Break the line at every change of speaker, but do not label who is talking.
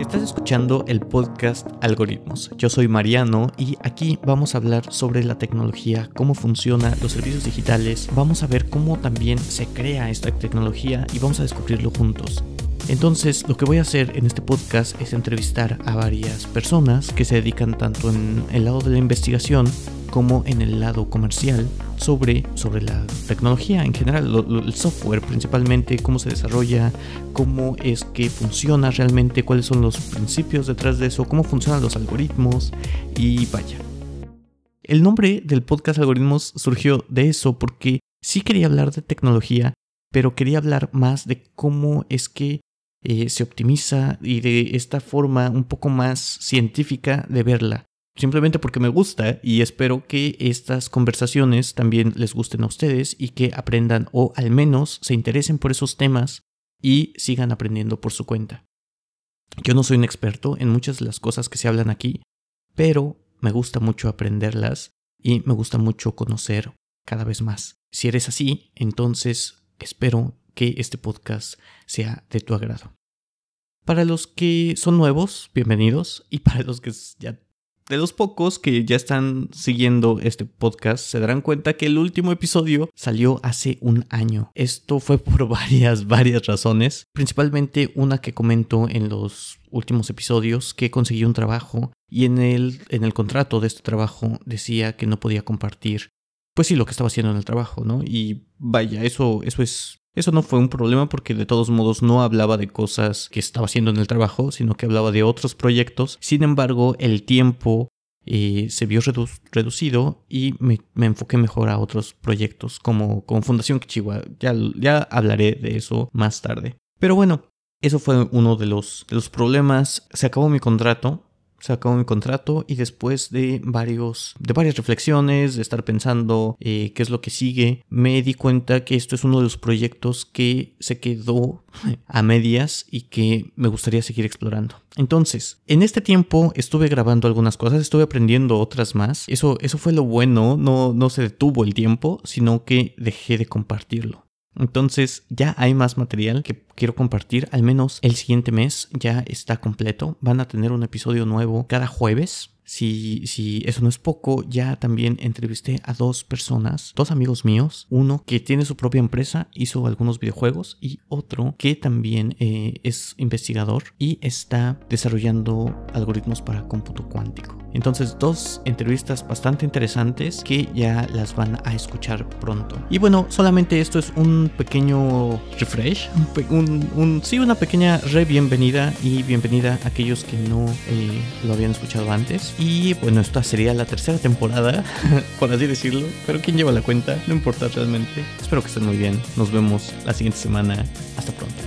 Estás escuchando el podcast Algoritmos. Yo soy Mariano y aquí vamos a hablar sobre la tecnología, cómo funciona, los servicios digitales. Vamos a ver cómo también se crea esta tecnología y vamos a descubrirlo juntos. Entonces, lo que voy a hacer en este podcast es entrevistar a varias personas que se dedican tanto en el lado de la investigación como en el lado comercial sobre, sobre la tecnología en general, el software principalmente, cómo se desarrolla, cómo es que funciona realmente, cuáles son los principios detrás de eso, cómo funcionan los algoritmos y vaya. El nombre del podcast Algoritmos surgió de eso porque sí quería hablar de tecnología, pero quería hablar más de cómo es que eh, se optimiza y de esta forma un poco más científica de verla simplemente porque me gusta y espero que estas conversaciones también les gusten a ustedes y que aprendan o al menos se interesen por esos temas y sigan aprendiendo por su cuenta. Yo no soy un experto en muchas de las cosas que se hablan aquí, pero me gusta mucho aprenderlas y me gusta mucho conocer cada vez más. Si eres así, entonces espero que este podcast sea de tu agrado. Para los que son nuevos, bienvenidos. Y para los que ya de los pocos que ya están siguiendo este podcast se darán cuenta que el último episodio salió hace un año. Esto fue por varias, varias razones. Principalmente una que comento en los últimos episodios que conseguí un trabajo y en el, en el contrato de este trabajo decía que no podía compartir pues sí lo que estaba haciendo en el trabajo, ¿no? Y vaya, eso, eso es eso no fue un problema porque de todos modos no hablaba de cosas que estaba haciendo en el trabajo, sino que hablaba de otros proyectos. Sin embargo, el tiempo eh, se vio reducido y me, enfoqué mejor a otros proyectos como, Fundación Kichiwa. Ya, hablaré de eso más tarde. Pero bueno, eso fue uno de los problemas. Se acabó mi contrato se acabó mi contrato y después de varios de varias reflexiones de estar pensando eh, qué es lo que sigue me di cuenta que esto es uno de los proyectos que se quedó a medias y que me gustaría seguir explorando. Entonces en este tiempo estuve grabando algunas cosas estuve aprendiendo otras más. Eso eso fue lo bueno no no se detuvo el tiempo sino que dejé de compartirlo entonces ya hay más material que quiero compartir. Al menos el siguiente mes ya está completo. Van a tener un episodio nuevo cada jueves. Si, si eso no es poco, ya también entrevisté a dos personas, dos amigos míos, uno que tiene su propia empresa, hizo algunos videojuegos y otro que también eh, es investigador y está desarrollando algoritmos para cómputo cuántico. Entonces dos entrevistas bastante interesantes que ya las van a escuchar pronto. Y bueno, solamente esto es un pequeño refresh, un, sí, una pequeña re bienvenida y bienvenida a aquellos que no eh, lo habían escuchado antes. Y bueno, esta sería la tercera temporada, por así decirlo. Pero ¿quién lleva la cuenta? No importa realmente. Espero que estén muy bien. Nos vemos la siguiente semana. Hasta pronto.